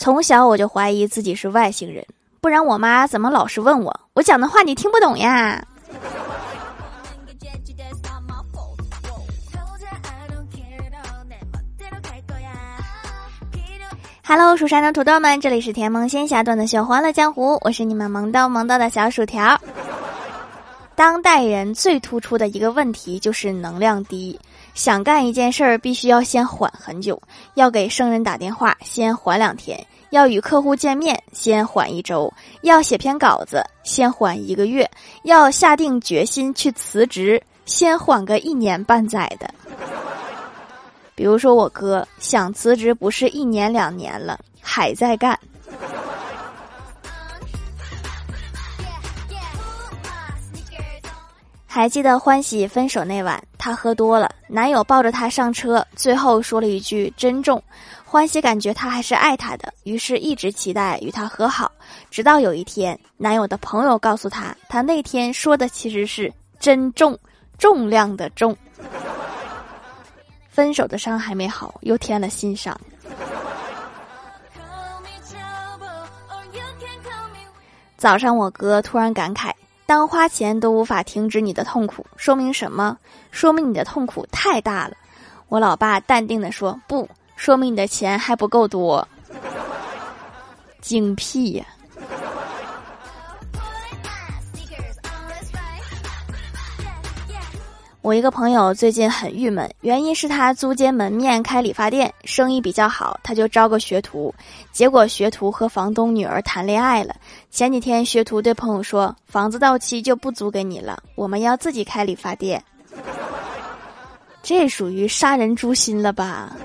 从小我就怀疑自己是外星人，不然我妈怎么老是问我，我讲的话你听不懂呀？Hello，蜀山的土豆们，这里是甜萌仙侠段的秀欢乐江湖，我是你们萌刀萌到的小薯条。当代人最突出的一个问题就是能量低，想干一件事儿必须要先缓很久，要给生人打电话先缓两天，要与客户见面先缓一周，要写篇稿子先缓一个月，要下定决心去辞职先缓个一年半载的。比如说，我哥想辞职不是一年两年了，还在干。还记得欢喜分手那晚，她喝多了，男友抱着她上车，最后说了一句“珍重”。欢喜感觉他还是爱她的，于是一直期待与他和好。直到有一天，男友的朋友告诉她，他那天说的其实是“珍重”，重量的重。分手的伤还没好，又添了新伤。早上，我哥突然感慨：“当花钱都无法停止你的痛苦，说明什么？说明你的痛苦太大了。”我老爸淡定地说：“不，说明你的钱还不够多。”精辟呀！我一个朋友最近很郁闷，原因是他租间门面开理发店，生意比较好，他就招个学徒。结果学徒和房东女儿谈恋爱了。前几天学徒对朋友说：“房子到期就不租给你了，我们要自己开理发店。”这属于杀人诛心了吧？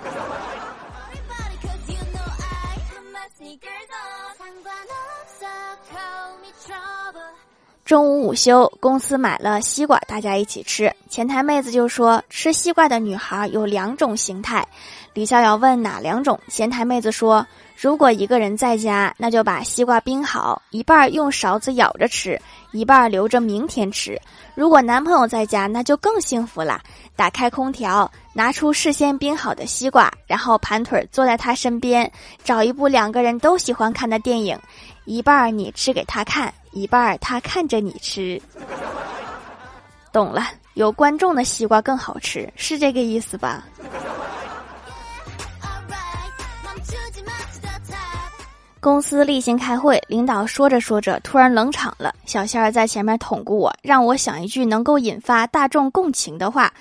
中午午休，公司买了西瓜，大家一起吃。前台妹子就说：“吃西瓜的女孩有两种形态。”李逍遥问：“哪两种？”前台妹子说：“如果一个人在家，那就把西瓜冰好，一半用勺子舀着吃，一半留着明天吃。如果男朋友在家，那就更幸福了。打开空调，拿出事先冰好的西瓜，然后盘腿坐在他身边，找一部两个人都喜欢看的电影，一半你吃给他看。”一半儿他看着你吃，懂了。有观众的西瓜更好吃，是这个意思吧？公司例行开会，领导说着说着突然冷场了。小仙儿在前面捅咕我，让我想一句能够引发大众共情的话。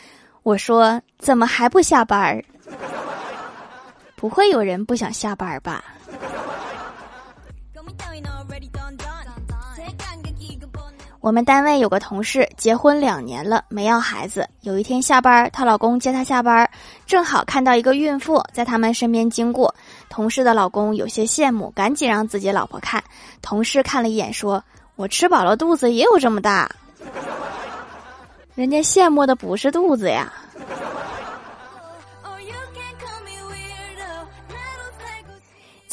我说：“怎么还不下班儿？不会有人不想下班吧？”我们单位有个同事结婚两年了，没要孩子。有一天下班，她老公接她下班，正好看到一个孕妇在他们身边经过。同事的老公有些羡慕，赶紧让自己老婆看。同事看了一眼，说：“我吃饱了肚子也有这么大。”人家羡慕的不是肚子呀。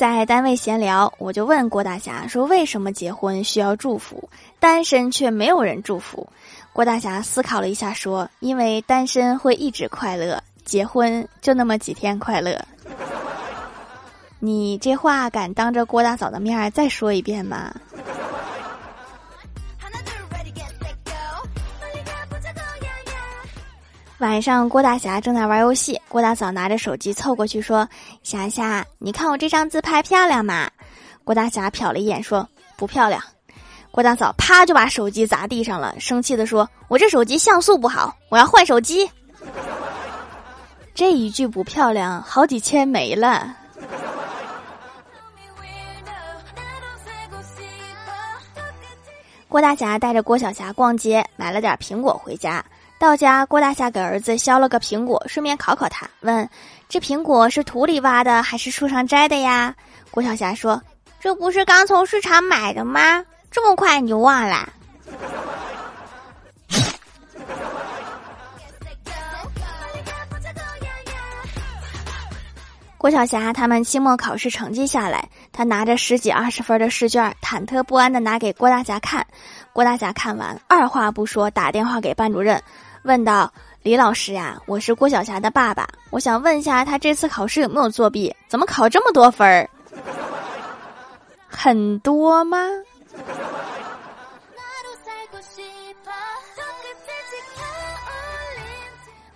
在单位闲聊，我就问郭大侠说：“为什么结婚需要祝福，单身却没有人祝福？”郭大侠思考了一下说：“因为单身会一直快乐，结婚就那么几天快乐。”你这话敢当着郭大嫂的面再说一遍吗？晚上，郭大侠正在玩游戏，郭大嫂拿着手机凑过去说：“霞霞，你看我这张自拍漂亮吗？”郭大侠瞟了一眼说：“不漂亮。”郭大嫂啪就把手机砸地上了，生气的说：“我这手机像素不好，我要换手机。”这一句不漂亮，好几千没了。郭大侠带着郭小霞逛街，买了点苹果回家。到家，郭大侠给儿子削了个苹果，顺便考考他，问：“这苹果是土里挖的还是树上摘的呀？”郭小霞说：“这不是刚从市场买的吗？这么快你就忘了？”郭晓霞他们期末考试成绩下来，他拿着十几二十分的试卷，忐忑不安的拿给郭大侠看。郭大侠看完，二话不说，打电话给班主任。问道：“李老师呀，我是郭晓霞的爸爸，我想问一下，他这次考试有没有作弊？怎么考这么多分儿？”很多吗？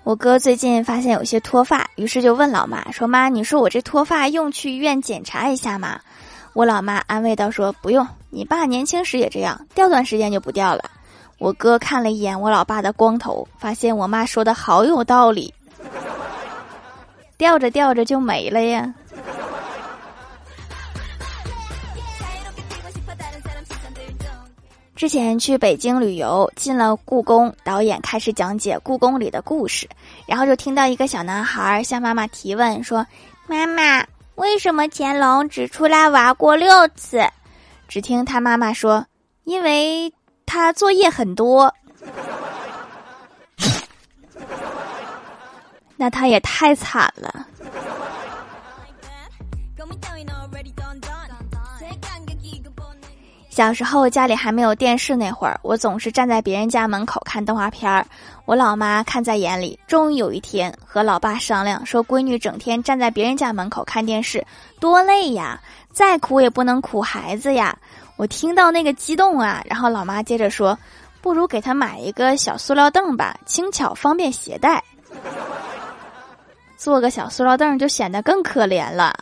我哥最近发现有些脱发，于是就问老妈说：“妈，你说我这脱发用去医院检查一下吗？”我老妈安慰道：“说不用，你爸年轻时也这样，掉段时间就不掉了。”我哥看了一眼我老爸的光头，发现我妈说的好有道理，吊着吊着就没了呀。之前去北京旅游，进了故宫，导演开始讲解故宫里的故事，然后就听到一个小男孩向妈妈提问说：“妈妈，为什么乾隆只出来玩过六次？”只听他妈妈说：“因为他作业很多。”那他也太惨了。小时候家里还没有电视那会儿，我总是站在别人家门口看动画片儿。我老妈看在眼里，终于有一天和老爸商量说：“闺女整天站在别人家门口看电视，多累呀！再苦也不能苦孩子呀！”我听到那个激动啊，然后老妈接着说：“不如给他买一个小塑料凳吧，轻巧方便携带。做个小塑料凳就显得更可怜了。”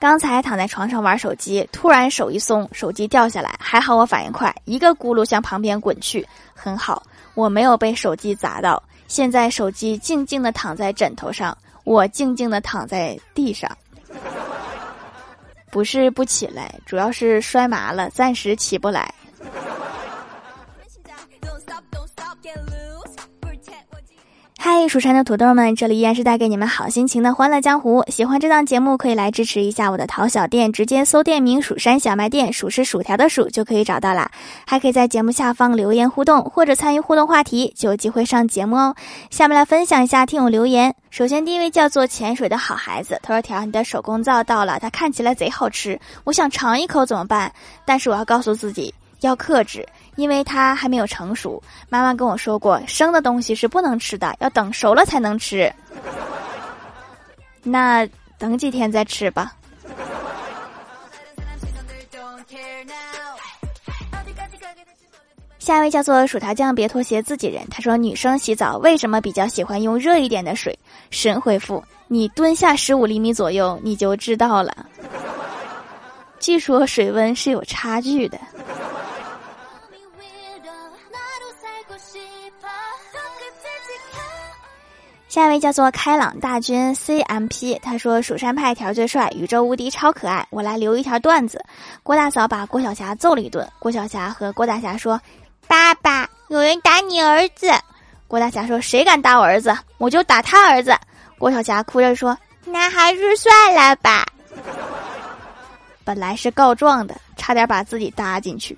刚才躺在床上玩手机，突然手一松，手机掉下来。还好我反应快，一个轱辘向旁边滚去，很好，我没有被手机砸到。现在手机静静的躺在枕头上，我静静地躺在地上，不是不起来，主要是摔麻了，暂时起不来。嗨，蜀山的土豆们，这里依然是带给你们好心情的欢乐江湖。喜欢这档节目，可以来支持一下我的淘小店，直接搜店名“蜀山小卖店”，数是薯条的数就可以找到啦。还可以在节目下方留言互动，或者参与互动话题，就有机会上节目哦。下面来分享一下听友留言。首先，第一位叫做潜水的好孩子，他说：“条，你的手工皂到了，它看起来贼好吃，我想尝一口怎么办？但是我要告诉自己要克制。”因为它还没有成熟，妈妈跟我说过，生的东西是不能吃的，要等熟了才能吃。那等几天再吃吧。下一位叫做薯条酱，别拖鞋，自己人。他说，女生洗澡为什么比较喜欢用热一点的水？神回复：你蹲下十五厘米左右，你就知道了。据说水温是有差距的。下一位叫做开朗大军 CMP，他说蜀山派条最帅，宇宙无敌超可爱。我来留一条段子：郭大嫂把郭晓霞揍了一顿，郭晓霞和郭大侠说：“爸爸，有人打你儿子。”郭大侠说：“谁敢打我儿子，我就打他儿子。”郭晓霞哭着说：“那还是算了吧。”本来是告状的，差点把自己搭进去。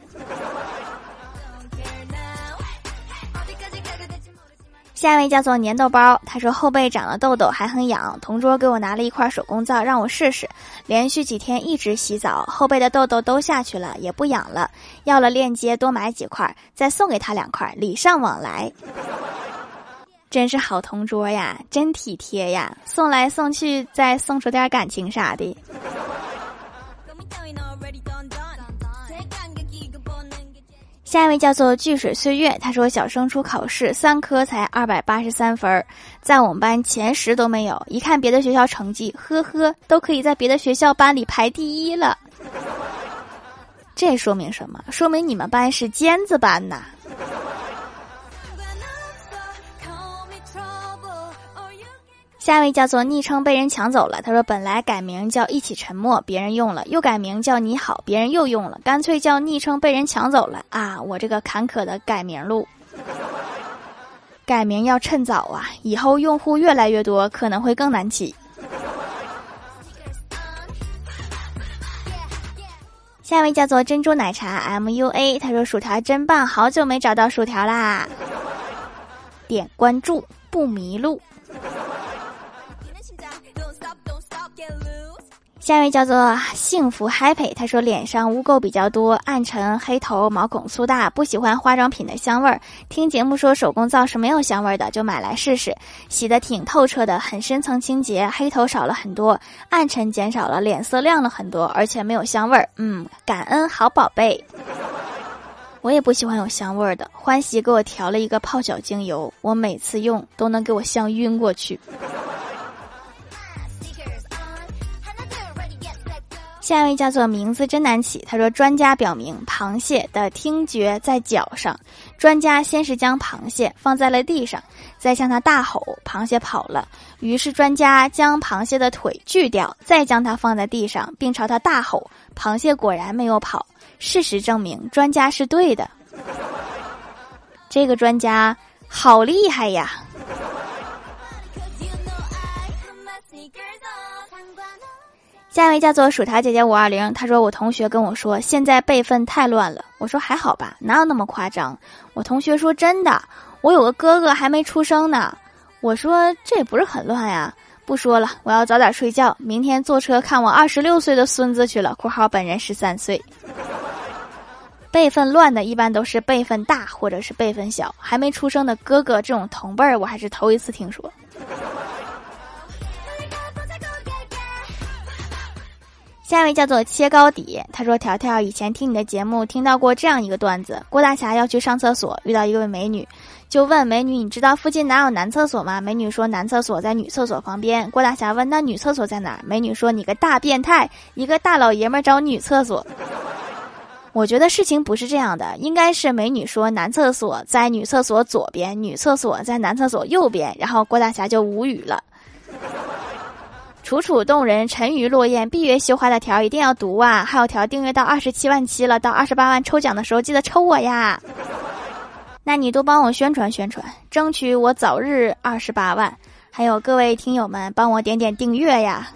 下一位叫做粘豆包，他说后背长了痘痘还很痒，同桌给我拿了一块手工皂让我试试，连续几天一直洗澡，后背的痘痘都下去了，也不痒了。要了链接，多买几块，再送给他两块，礼尚往来。真是好同桌呀，真体贴呀，送来送去再送出点感情啥的。下一位叫做聚水岁月，他说小升初考试三科才二百八十三分，在我们班前十都没有。一看别的学校成绩，呵呵，都可以在别的学校班里排第一了。这说明什么？说明你们班是尖子班呐。下一位叫做昵称被人抢走了。他说：“本来改名叫一起沉默，别人用了；又改名叫你好，别人又用了。干脆叫昵称被人抢走了啊！我这个坎坷的改名路，改名要趁早啊！以后用户越来越多，可能会更难起。”下一位叫做珍珠奶茶 MUA。他说：“薯条真棒，好久没找到薯条啦！点关注不迷路。”下一位叫做幸福 happy，他说脸上污垢比较多，暗沉、黑头、毛孔粗大，不喜欢化妆品的香味儿。听节目说手工皂是没有香味儿的，就买来试试。洗的挺透彻的，很深层清洁，黑头少了很多，暗沉减少了，脸色亮了很多，而且没有香味儿。嗯，感恩好宝贝。我也不喜欢有香味儿的。欢喜给我调了一个泡脚精油，我每次用都能给我香晕过去。下一位叫做名字真难起，他说：“专家表明，螃蟹的听觉在脚上。专家先是将螃蟹放在了地上，再向它大吼，螃蟹跑了。于是专家将螃蟹的腿锯掉，再将它放在地上，并朝它大吼，螃蟹果然没有跑。事实证明，专家是对的。这个专家好厉害呀！”下一位叫做薯条姐姐五二零，她说我同学跟我说现在辈分太乱了，我说还好吧，哪有那么夸张？我同学说真的，我有个哥哥还没出生呢，我说这也不是很乱呀。不说了，我要早点睡觉，明天坐车看我二十六岁的孙子去了。括号本人十三岁。辈分乱的一般都是辈分大或者是辈分小，还没出生的哥哥这种同辈儿，我还是头一次听说。下一位叫做切糕底，他说：“条条以前听你的节目听到过这样一个段子，郭大侠要去上厕所，遇到一位美女，就问美女：你知道附近哪有男厕所吗？美女说男厕所在女厕所旁边。郭大侠问：那女厕所在哪？美女说：你个大变态，一个大老爷们找女厕所。我觉得事情不是这样的，应该是美女说男厕所在女厕所左边，女厕所在男厕所右边，然后郭大侠就无语了。”楚楚动人，沉鱼落雁，闭月羞花的条一定要读啊！还有条订阅到二十七万七了，到二十八万抽奖的时候记得抽我呀！那你多帮我宣传宣传，争取我早日二十八万。还有各位听友们，帮我点点订阅呀！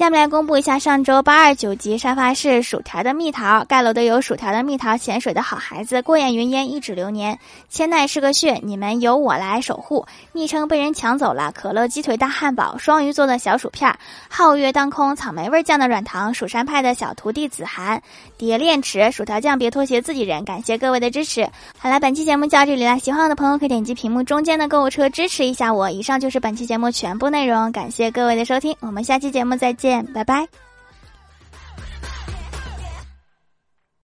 下面来公布一下上周八二九集沙发是薯条的蜜桃盖楼的有薯条的蜜桃潜水的好孩子过眼云烟一指流年。千奈是个穴你们由我来守护。昵称被人抢走了可乐鸡腿大汉堡双鱼座的小薯片。皓月当空草莓味酱的软糖蜀山派的小徒弟子涵。蝶恋池薯条酱别拖鞋自己人感谢各位的支持。好了本期节目就到这里了喜欢我的朋友可以点击屏幕中间的购物车支持一下我。以上就是本期节目全部内容感谢各位的收听我们下期节目再见。见。拜拜。